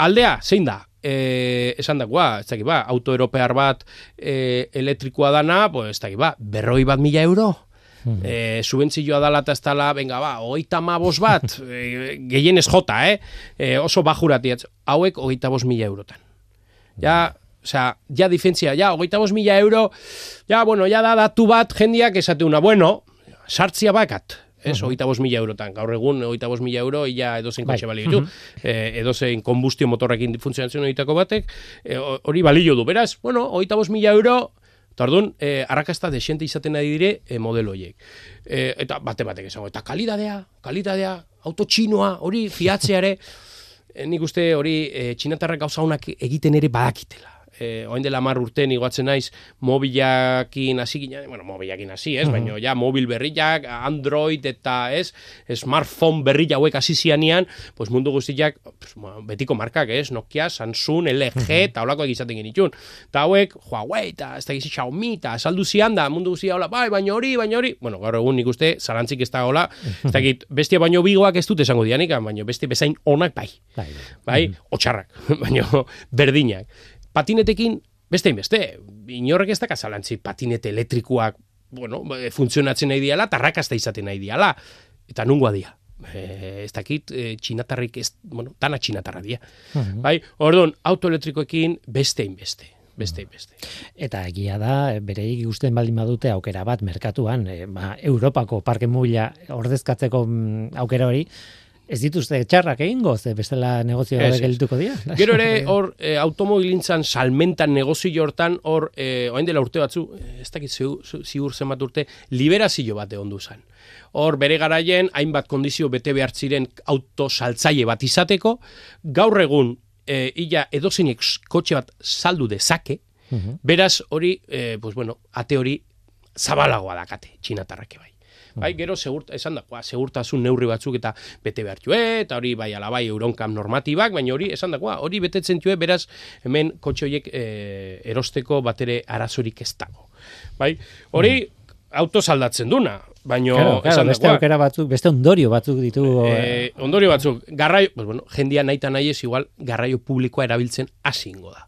[SPEAKER 4] Aldea, zein da? E, esan dagoa, ez dakit, ba, auto europear bat e, elektrikoa dana, pues, ez dakit, ba, berroi bat mila euro? E, subentzioa dala eta ez dala, venga, ba, hogeita mabos bat, e, gehienez jota, eh? E, oso bajuratiatz, hauek hogeita bos mila eurotan. Ja, osea, ja difentzia, ja, hogeita bos mila euro, ja, bueno, ja da datu bat jendiak esateuna, bueno, sartzia bakat, ez, hogeita bos mila eurotan, gaur egun, hogeita bos mila euro, ia edozein
[SPEAKER 2] Bai.
[SPEAKER 4] kotxe balio du, e, edozein kombustio motorrekin funtzionatzen horietako batek, e, ho- hori balio du, beraz, bueno, hogeita bos mila euro, eta orduan, e, arrakasta desente izaten ari dire e, modelo horiek. E, eta bate batek esango, eta kalidadea, kalidadea, auto txinoa, hori fiatzeare, nik uste hori e, txinatarrak gauza honak egiten ere badakitela. E, oain dela mar urten igoatzen naiz mobilakin hasi ginen, bueno, mobilakin hasi, ez, baina ja mobil berriak, Android eta ez, smartphone berri hauek hasi zianian, pues mundu guztiak, pues, betiko markak, ez, Nokia, Samsung, LG, eta holakoak izaten genitun. Eta hauek, Huawei, eta ez da gizi Xiaomi, eta saldu zian da, mundu guztia hola, bai, baina hori, baina hori, bueno, gaur egun nik uste, zarantzik ez da hola, ez dakit, bestia baino bigoak ez dut esango dianik, baina beste bezain onak bai.
[SPEAKER 2] Bai.
[SPEAKER 4] bai, otxarrak, baina berdinak. Patinetekin, beste beste, inorrek ez daka zalantzi patinete elektrikoak, bueno, eh, funtzionatzen nahi diala, tarrakazta izaten nahi diala, eta nungoa dia. E, ez dakit, e, txinatarrik, ez, bueno, tana txinatarra dia. Bai, orduan, autoelektrikoekin beste beste, beste beste.
[SPEAKER 2] Eta egia da, bereik ikusten baldin badute aukera bat merkatuan, e, ba, Europako parke mugila ordezkatzeko mm, aukera hori, ez dituzte txarrak egingo, ze bestela negozio gabe geldituko dira.
[SPEAKER 4] Gero ere, hor, e, automobilintzan salmentan negozio hortan, hor, e, oain dela urte batzu, eh, ez dakit ziur, zenbat urte, liberazio bat egon du zen. Hor, bere garaien, hainbat kondizio bete behar ziren auto saltzaile bat izateko, gaur egun, e, illa edozeinek kotxe bat saldu dezake, beraz, hori, e, pues bueno, ate hori zabalagoa dakate, txinatarrake bai. Bai, gero segurt, esan da, ba, segurtasun neurri batzuk eta bete behar txue, eta hori bai alabai euronkam normatibak, baina hori esan da, ba, hori betetzen txue, beraz, hemen kotxe horiek e, erosteko batere arazorik ez dago. Bai, hori auto saldatzen duna, baino
[SPEAKER 2] Claro, claro,
[SPEAKER 4] esan
[SPEAKER 2] beste
[SPEAKER 4] da,
[SPEAKER 2] aukera batzuk, beste ondorio batzuk ditu.
[SPEAKER 4] eh, ondorio batzuk, garraio, pues bueno, jendia nahi eta nahi ez igual garraio publikoa erabiltzen hasingo da.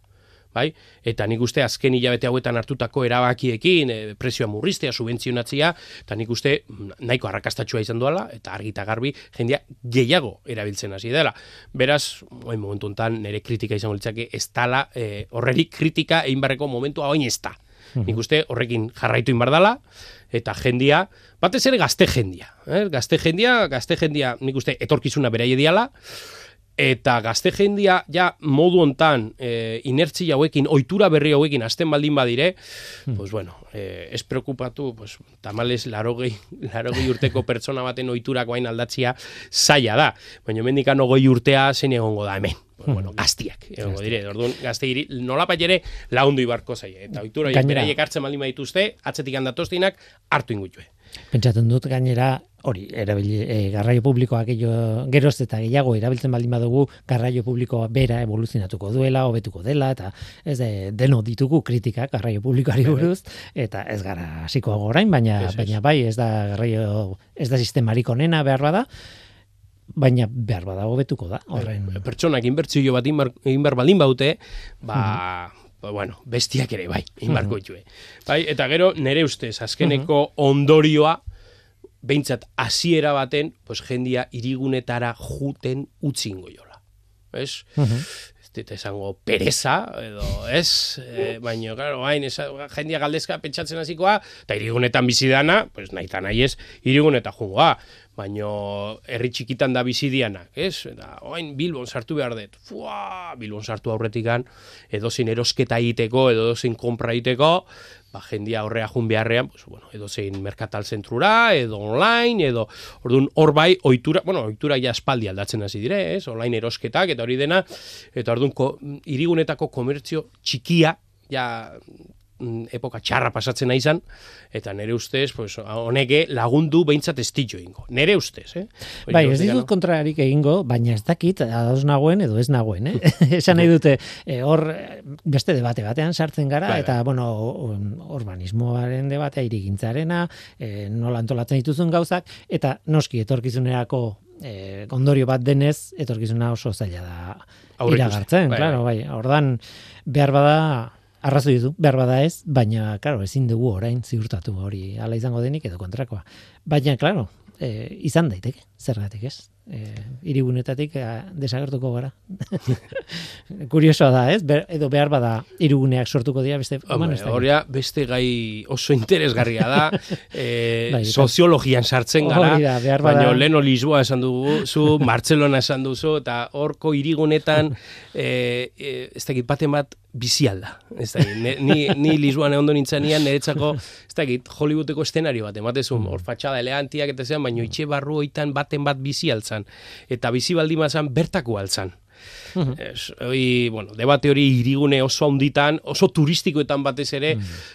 [SPEAKER 4] Bai? Eta nik uste azken hilabete hauetan hartutako erabakiekin, e, prezioa murriztea, subentzionatzia, eta nik uste mm, nahiko arrakastatxua izan duela, eta argi eta garbi jendia gehiago erabiltzen hasi dela. Beraz, oin momentu honetan nire kritika izango litzake, ez tala, e, horrerik kritika egin barreko momentu hau ez da. Nik uste horrekin jarraitu inbar dela, eta jendia, batez ere gazte jendia. Eh? Gazte jendia, gazte jendia, nik uste etorkizuna beraie diala, eta gazte jendia ja modu hontan e, inertzia hauekin, ohitura berri hauekin hasten baldin badire, pues bueno, e, ez preokupatu, pues, tamales larogei, larogei urteko pertsona baten ohiturak bain aldatzia zaila da. Baina mendikan ogoi urtea zen egongo da hemen. Pues, bueno, gaztiak, egongo dire. Orduan, gazte iri, nola ere laundu ibarko zaie. Eta ohitura horiek beraiek hartzen baldin badituzte, atzetik handatoztinak, hartu ingutue.
[SPEAKER 2] Pentsatzen dut gainera hori erabili e, garraio publikoa gehiago geroz eta gehiago erabiltzen baldin badugu garraio publikoa bera evoluzionatuko duela, hobetuko dela eta ez de, deno ditugu kritikak garraio publikoari buruz eta ez gara hasiko orain, baina
[SPEAKER 4] Ez, ez.
[SPEAKER 2] baina bai ez da garraio ez da sistemarik onena behar bada baina behar bada hobetuko da horren
[SPEAKER 4] pertsonak inbertzio bat egin bar- egin behar baldin baute, ba, ba, bueno, bestiak ere bai, egin beharko ditue. Bai, eta gero nere ustez azkeneko ondorioa behintzat hasiera baten, pues jendia irigunetara juten utzingo jola. Ez? Ez dit esango pereza, edo ez, e, baina, claro, hain, jendia galdezka pentsatzen hasikoa, eta irigunetan bizi dana, pues nahi eta nahi ez, iriguneta jungoa, baino herri txikitan da bizi dianak, ez? Eta orain Bilbon sartu behar dut. Fua, Bilbon sartu aurretikan edozein erosketa egiteko, edo edozein konpra egiteko, ba jendia horrea jun beharrean, pues bueno, edozein merkatal zentrura, edo online, edo ordun hor bai ohitura, bueno, ohitura ja espaldi aldatzen hasi dire, ez? Online erosketak eta hori dena eta ordun ko, irigunetako komertzio txikia ja epoka txarra pasatzen nahi izan, eta nire ustez, pues, honeke lagundu behintzat ez ditxo ingo. Nire ustez, eh? Hori
[SPEAKER 2] Bai, ez ditut kontrarik egingo, baina ez dakit, ados nagoen edo ez nagoen, eh? Esan nahi dute, eh, hor eh, beste debate batean sartzen gara,
[SPEAKER 4] Bai, bai.
[SPEAKER 2] eta, bueno, o- urbanismoaren debatea, irigintzarena, eh, nola antolatzen dituzun gauzak, eta noski etorkizunerako eh, ondorio bat denez, etorkizuna oso zaila da iragartzen,
[SPEAKER 4] Bai,
[SPEAKER 2] claro, bai. Ordan behar bada arrazoi du, behar bada ez, baina, claro, ezin dugu orain ziurtatu hori ala izango denik edo kontrakoa. Baina, claro, e, izan daiteke, zergatik ez? E, irigunetatik e, desagertuko gara. Kuriosoa da, ez? Ber, edo behar bada iriguneak sortuko dira beste...
[SPEAKER 4] Hombre, horia beste gai oso interesgarria da, eh,
[SPEAKER 2] Bai,
[SPEAKER 4] soziologian sartzen gara,
[SPEAKER 2] da, behar bada-
[SPEAKER 4] baina leno Lisboa esan dugu, zu Barcelona esan duzu, eta horko irigunetan, eh, eh, ez dakit, baten bat bizi alda. Ez dakit, ne- ni, ni Lisboan egon nintzanian, niretzako, ez dakit, Hollywoodeko estenario bat, ematezun, hor fatxada elegantiak eta zean, baina itxe barru oitan baten bat bizi altzan. Eta bizi baldin bazan, bertako altzan. Es, hori, bueno, debate hori irigune oso handitan, oso turistikoetan batez ere,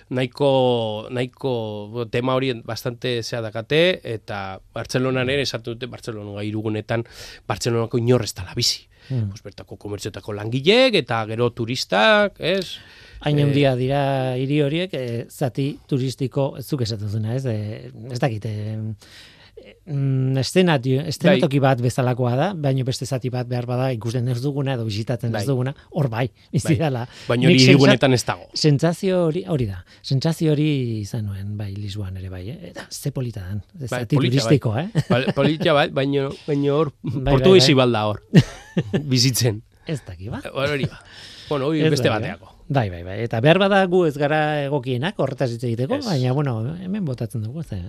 [SPEAKER 4] nahiko, nahiko bo, tema hori bastante zea dakate, eta Bartzelonan ere esatu dute, Bartzelona irugunetan, Bartzelonako inorrez tala bizi. Pues bertako komertziotako langileek, eta gero turistak, ez?
[SPEAKER 2] Hain handia dira hiri horiek, e, zati turistiko, zuk esatu zuna, ez? E, ez dakit, e, mm, eszenatio, eszenatoki bat bezalakoa da, baina beste zati bat behar bada ikusten ez duguna edo bisitatzen
[SPEAKER 4] Bai.
[SPEAKER 2] ez duguna, hor bai, bizi
[SPEAKER 4] Bai.
[SPEAKER 2] dela.
[SPEAKER 4] Baina hori
[SPEAKER 2] sentsa-
[SPEAKER 4] irigunetan ez dago.
[SPEAKER 2] Sentsazio hori, hori da. Sentsazio hori izan nuen, bai, Lisboan ere bai, eh? Eta ze polita dan.
[SPEAKER 4] Bai,
[SPEAKER 2] Zati
[SPEAKER 4] polita,
[SPEAKER 2] turistiko, eh?
[SPEAKER 4] Ba- Politia bat, baino, baino hor,
[SPEAKER 2] bai,
[SPEAKER 4] portugiesi
[SPEAKER 2] bai.
[SPEAKER 4] balda hor, bizitzen.
[SPEAKER 2] Ez daki, ba?
[SPEAKER 4] Hor hori ba. Bueno, hori
[SPEAKER 2] Ez
[SPEAKER 4] beste bateako.
[SPEAKER 2] Bai, bai, bai. Eta behar bada gu ez gara egokienak horretaz hitz egiteko,
[SPEAKER 4] Ez.
[SPEAKER 2] baina, bueno, hemen botatzen dugu, ze.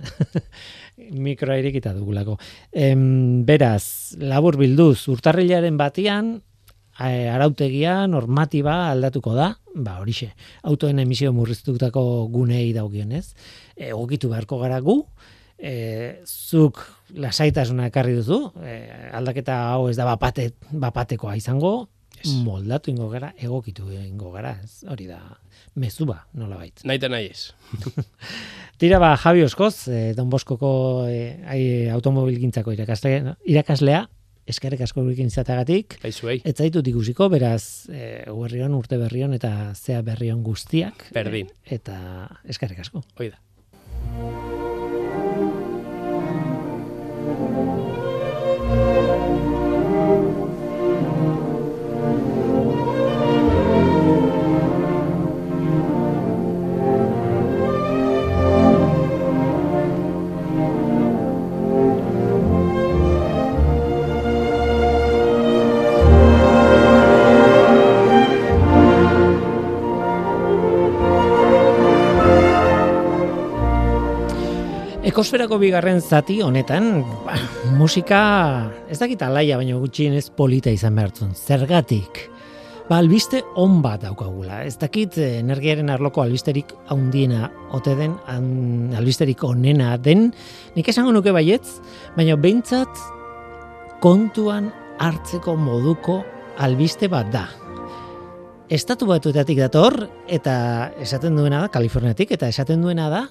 [SPEAKER 2] mikroa irikita dugulako. Em, beraz, labur bilduz, urtarrilaren batian, arautegia, normatiba aldatuko da, ba, horixe, autoen emisio murriztutako gunei daugionez, egokitu beharko gara gu, e, zuk lasaitasuna ekarri duzu, e, aldaketa hau ez da bapate, bapatekoa izango, moldatu ingo gara, egokitu ingo gara, ez, hori da, mezu ba, nola baitz.
[SPEAKER 4] Naita nahi ez.
[SPEAKER 2] Tira ba, Javi Oskoz, eh, Don Boskoko eh, ai, automobilgintzako irakaslea, irakaslea eskerrik asko gurekin izateagatik,
[SPEAKER 4] Baizuei.
[SPEAKER 2] ez zaitut ikusiko, beraz, e, berrion, urte berrion eta zea berrion guztiak.
[SPEAKER 4] Berdin.
[SPEAKER 2] eh, eta eskerrik asko.
[SPEAKER 4] Hoi da.
[SPEAKER 2] Ekosferako bigarren zati honetan, ba, musika ez dakit alaia, baina gutxienez polita izan behartzun. Zergatik? Ba, albiste on bat daukagula. Ez dakit eh, energiaren arloko albisterik haundiena ote den, an, albisterik onena den, nik esango nuke baietz, baina behintzat kontuan hartzeko moduko albiste bat da. Estatu batuetatik dator, eta esaten duena da, Kaliforniatik, eta esaten duena da,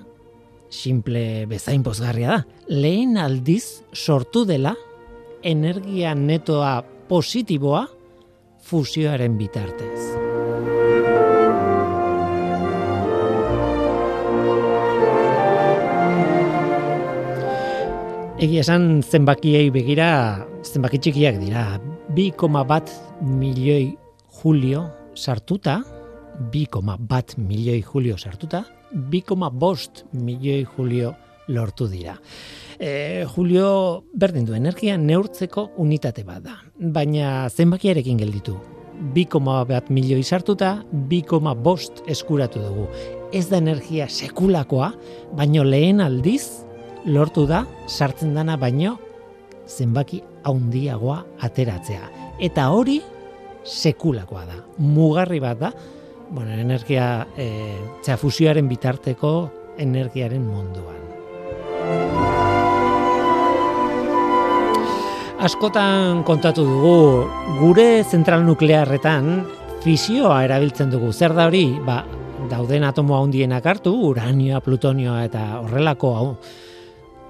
[SPEAKER 2] simple bezain pozgarria da. Lehen aldiz sortu dela energia netoa positiboa fusioaren bitartez. Egia esan zenbakiei begira, zenbaki txikiak dira. 2,1 milioi julio sartuta, 2,1 milioi julio sartuta, 2,5 milioi julio lortu dira. E, julio berdin du energia neurtzeko unitate bat da, baina zenbakiarekin gelditu. 2,1 milioi sartuta, 2,5 eskuratu dugu. Ez da energia sekulakoa, baino lehen aldiz lortu da sartzen dana baino zenbaki haundiagoa ateratzea. Eta hori sekulakoa da. Mugarri bat da, bueno, energia e, zera, fusioaren bitarteko energiaren munduan. Askotan kontatu dugu, gure zentral nuklearretan fisioa erabiltzen dugu. Zer da hori? Ba, dauden atomo handienak hartu, uranioa, plutonioa eta horrelako hau,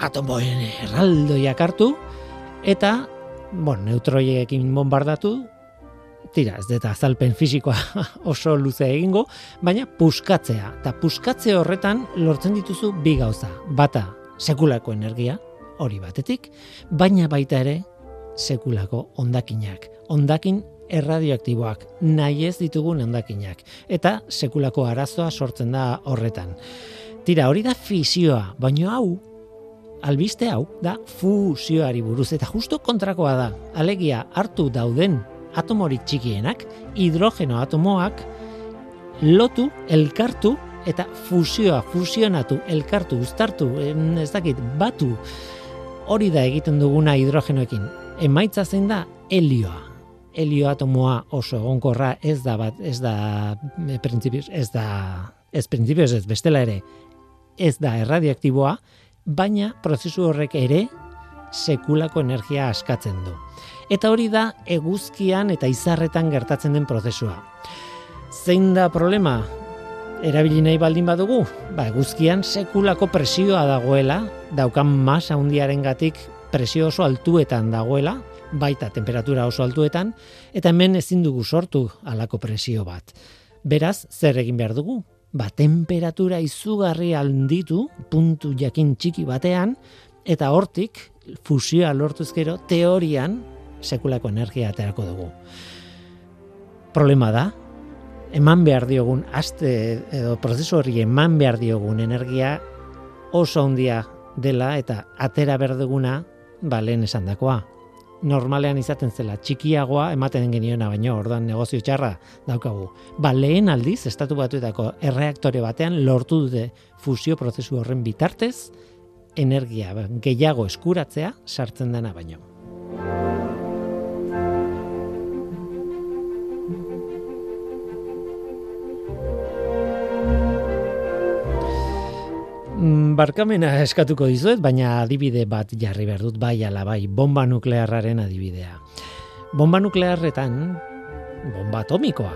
[SPEAKER 2] atomoen erraldoiak hartu, eta, bon, neutroiekin bombardatu, tira, ez deta azalpen fisikoa oso luze egingo, baina puskatzea. Eta puskatze horretan lortzen dituzu bi gauza. Bata, sekulako energia, hori batetik, baina baita ere sekulako ondakinak. Ondakin erradioaktiboak, nahi ez ditugun ondakinak. Eta sekulako arazoa sortzen da horretan. Tira, hori da fisioa, baina hau, albiste hau, da fusioari buruz. Eta justo kontrakoa da, alegia hartu dauden atomorik txikienak, hidrogeno atomoak lotu, elkartu eta fusioa, fusionatu, elkartu, uztartu, ez dakit, batu. Hori da egiten duguna hidrogenoekin. Emaitza zein da helioa. Helio atomoa oso egonkorra ez da bat, ez da e, printzipioz, ez da ez printzipioz ez bestela ere ez da erradioaktiboa, baina prozesu horrek ere sekulako energia askatzen du. Eta hori da eguzkian eta izarretan gertatzen den prozesua. Zein da problema? Erabili nahi baldin badugu, ba, eguzkian sekulako presioa dagoela, daukan masa handiaren gatik presio oso altuetan dagoela, baita temperatura oso altuetan, eta hemen ezin dugu sortu halako presio bat. Beraz, zer egin behar dugu? Ba, temperatura izugarri handitu, puntu jakin txiki batean, eta hortik, fusioa lortuz gero, teorian, sekulako energia aterako dugu. Problema da, eman behar diogun, aste edo prozesu horri eman behar diogun energia oso handia dela eta atera behar duguna, ba, lehen esan dakoa, normalean izaten zela txikiagoa ematen geniona baino ordan negozio txarra daukagu. Ba, lehen aldiz estatu batuetako erreaktore batean lortu dute fusio prozesu horren bitartez energia gehiago eskuratzea sartzen dena baino. Barkamena eskatuko dizuet, baina adibide bat jarri behar dut bai ala bai, bomba nuklearraren adibidea. Bomba nuklearretan, bomba atomikoa,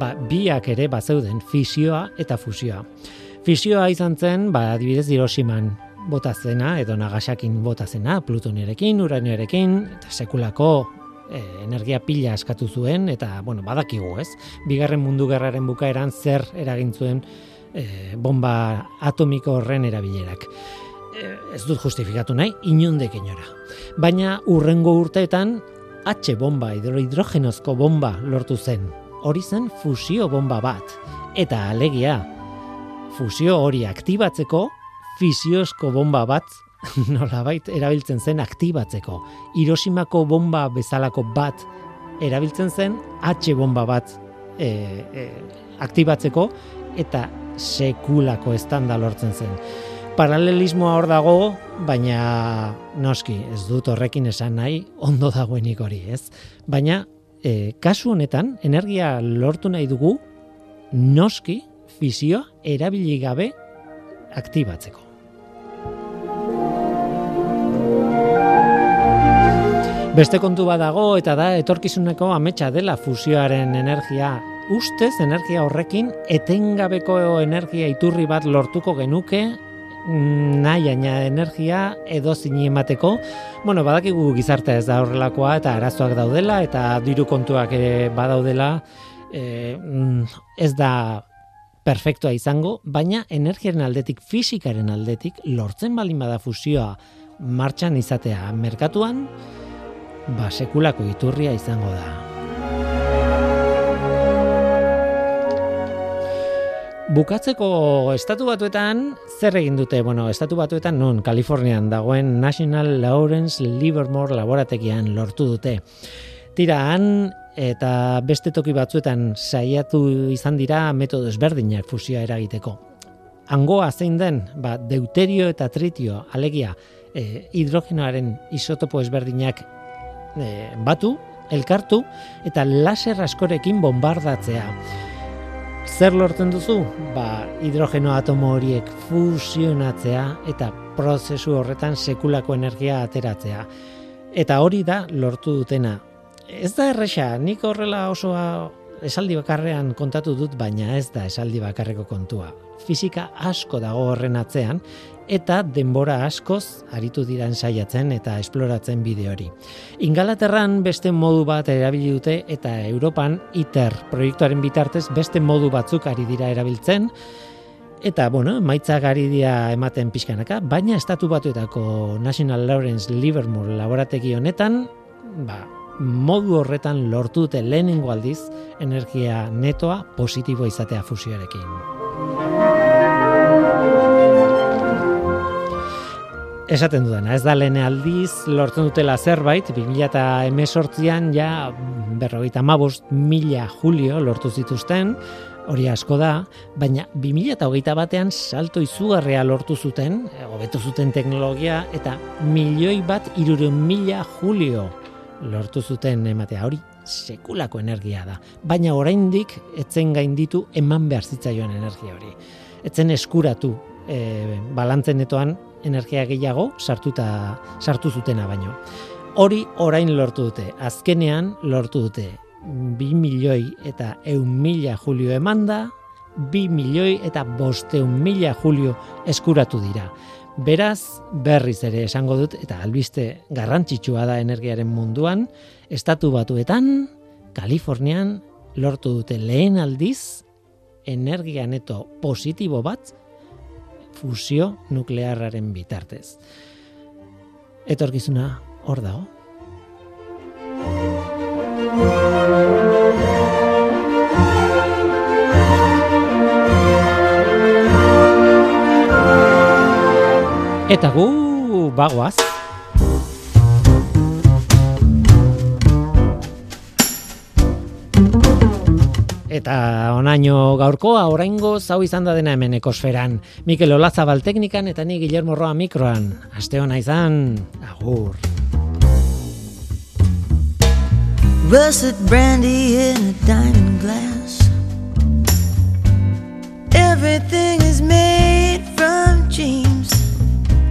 [SPEAKER 2] ba, biak ere bazeuden fisioa eta fusioa. Fisioa izan zen, ba, adibidez Hiroshiman botazena, edo Nagasakin botazena, Plutoniarekin, Uranioarekin, eta sekulako e, energia pila eskatu zuen, eta, bueno, badakigu, ez? Bigarren mundu gerraren bukaeran zer eragin zuen e, bomba atomiko horren erabilerak. E, ez dut justifikatu nahi, inundek inora. Baina urrengo urteetan H bomba hidrogenozko bomba lortu zen. Hori zen fusio bomba bat. Eta alegia, fusio hori aktibatzeko, fisiozko bomba bat nolabait erabiltzen zen aktibatzeko. Hiroshimako bomba bezalako bat erabiltzen zen H bomba bat e, e, aktibatzeko eta sekulako estanda lortzen zen. Paralelismoa hor dago, baina noski, ez dut horrekin esan nahi, ondo dagoenik hori, ez? Baina, e, kasu honetan, energia lortu nahi dugu, noski, fizioa erabili gabe aktibatzeko. Beste kontu badago eta da etorkizuneko ametsa dela fusioaren energia ustez energia horrekin etengabeko energia iturri bat lortuko genuke mm, nahi energia edo zini emateko. Bueno, badakigu gizartea ez da horrelakoa eta arazoak daudela eta diru kontuak ere badaudela e, ez da perfektua izango, baina energiaren aldetik, fisikaren aldetik, lortzen balin bada fusioa martxan izatea merkatuan, ba sekulako iturria izango da. Bukatzeko estatu batuetan, zer egin dute? Bueno, estatu batuetan non, Kalifornian dagoen National Lawrence Livermore laborategian lortu dute. Tira, han eta beste toki batzuetan saiatu izan dira metodo ezberdinak fusioa eragiteko. Angoa zein den, ba, deuterio eta tritio, alegia, e, hidrogenoaren isotopo ezberdinak e, batu, elkartu, eta laser askorekin bombardatzea zer lortzen duzu? Ba, hidrogeno atomo horiek fusionatzea eta prozesu horretan sekulako energia ateratzea. Eta hori da lortu dutena. Ez da erresa, nik horrela osoa esaldi bakarrean kontatu dut, baina ez da esaldi bakarreko kontua. Fisika asko dago horren atzean, eta denbora askoz aritu dira ensaiatzen eta esploratzen bide hori. Ingalaterran beste modu bat erabili dute eta Europan ITER proiektuaren bitartez beste modu batzuk ari dira erabiltzen eta bueno, maitzak ari dira ematen pixkanaka, baina estatu batuetako National Lawrence Livermore laborategi honetan, ba, modu horretan lortu dute lehenengo aldiz energia netoa positibo izatea fusioarekin. Esaten dudana, ez da lehen aldiz lortzen dutela zerbait, 2018an ja berrogeita mabost mila julio lortu zituzten, hori asko da, baina 2008 batean salto izugarrea lortu zuten, hobetu zuten teknologia, eta milioi bat irure mila julio lortu zuten ematea, hori sekulako energia da. Baina oraindik etzen gainditu eman behar zitzaioan energia hori. Etzen eskuratu e, balantzenetoan energia gehiago sartuta sartu zutena baino. Hori orain lortu dute. Azkenean lortu dute 2 milioi eta eun mila julio emanda, 2 milioi eta bosteun mila julio eskuratu dira. Beraz, berriz ere esango dut, eta albiste garrantzitsua da energiaren munduan, estatu batuetan, Kalifornian, lortu dute lehen aldiz, energia neto positibo bat, fusio nuklearraren bitartez. Etorkizuna hor dago. Eta gu bagoaz. Eta onaino gaurkoa oraingo zau izan da dena hemen ekosferan. Mikel Olazabal teknikan eta ni Guillermo Roa mikroan. Aste hona izan, agur.
[SPEAKER 5] Russet brandy in a diamond glass. Everything is made from dreams.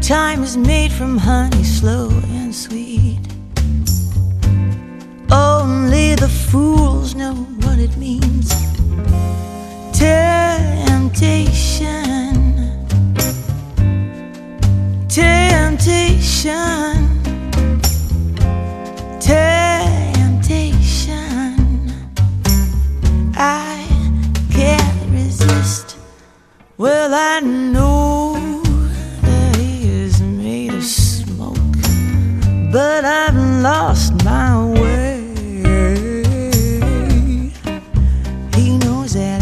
[SPEAKER 5] Time is made from honey, slow and sweet. Only the fools know what it means. Temptation. Temptation. Temptation. I can't resist. Well, I know that he is made of smoke, but I've lost my way. He knows that